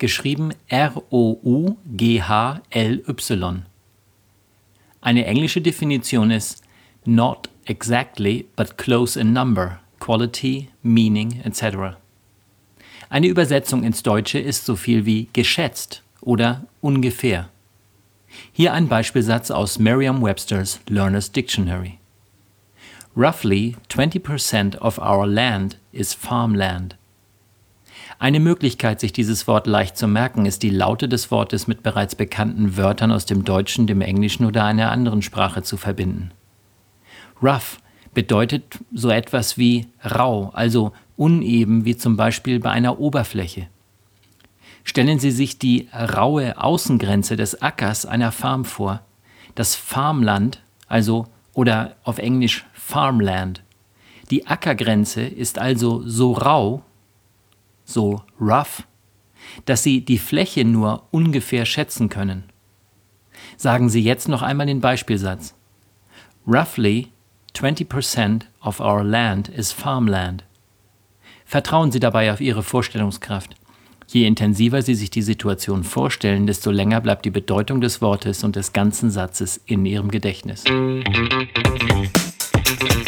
geschrieben R-O-U-G-H-L-Y. Eine englische Definition ist not exactly but close in number, quality, meaning etc. Eine Übersetzung ins Deutsche ist so viel wie geschätzt oder ungefähr. Hier ein Beispielsatz aus Merriam-Webster's Learner's Dictionary. Roughly 20% of our land is farmland. Eine Möglichkeit, sich dieses Wort leicht zu merken, ist die Laute des Wortes mit bereits bekannten Wörtern aus dem Deutschen, dem Englischen oder einer anderen Sprache zu verbinden. Rough bedeutet so etwas wie rau, also uneben, wie zum Beispiel bei einer Oberfläche. Stellen Sie sich die raue Außengrenze des Ackers einer Farm vor. Das Farmland, also oder auf Englisch Farmland. Die Ackergrenze ist also so rau, so rough, dass Sie die Fläche nur ungefähr schätzen können. Sagen Sie jetzt noch einmal den Beispielsatz. Roughly 20% of our land is farmland. Vertrauen Sie dabei auf Ihre Vorstellungskraft. Je intensiver Sie sich die Situation vorstellen, desto länger bleibt die Bedeutung des Wortes und des ganzen Satzes in Ihrem Gedächtnis.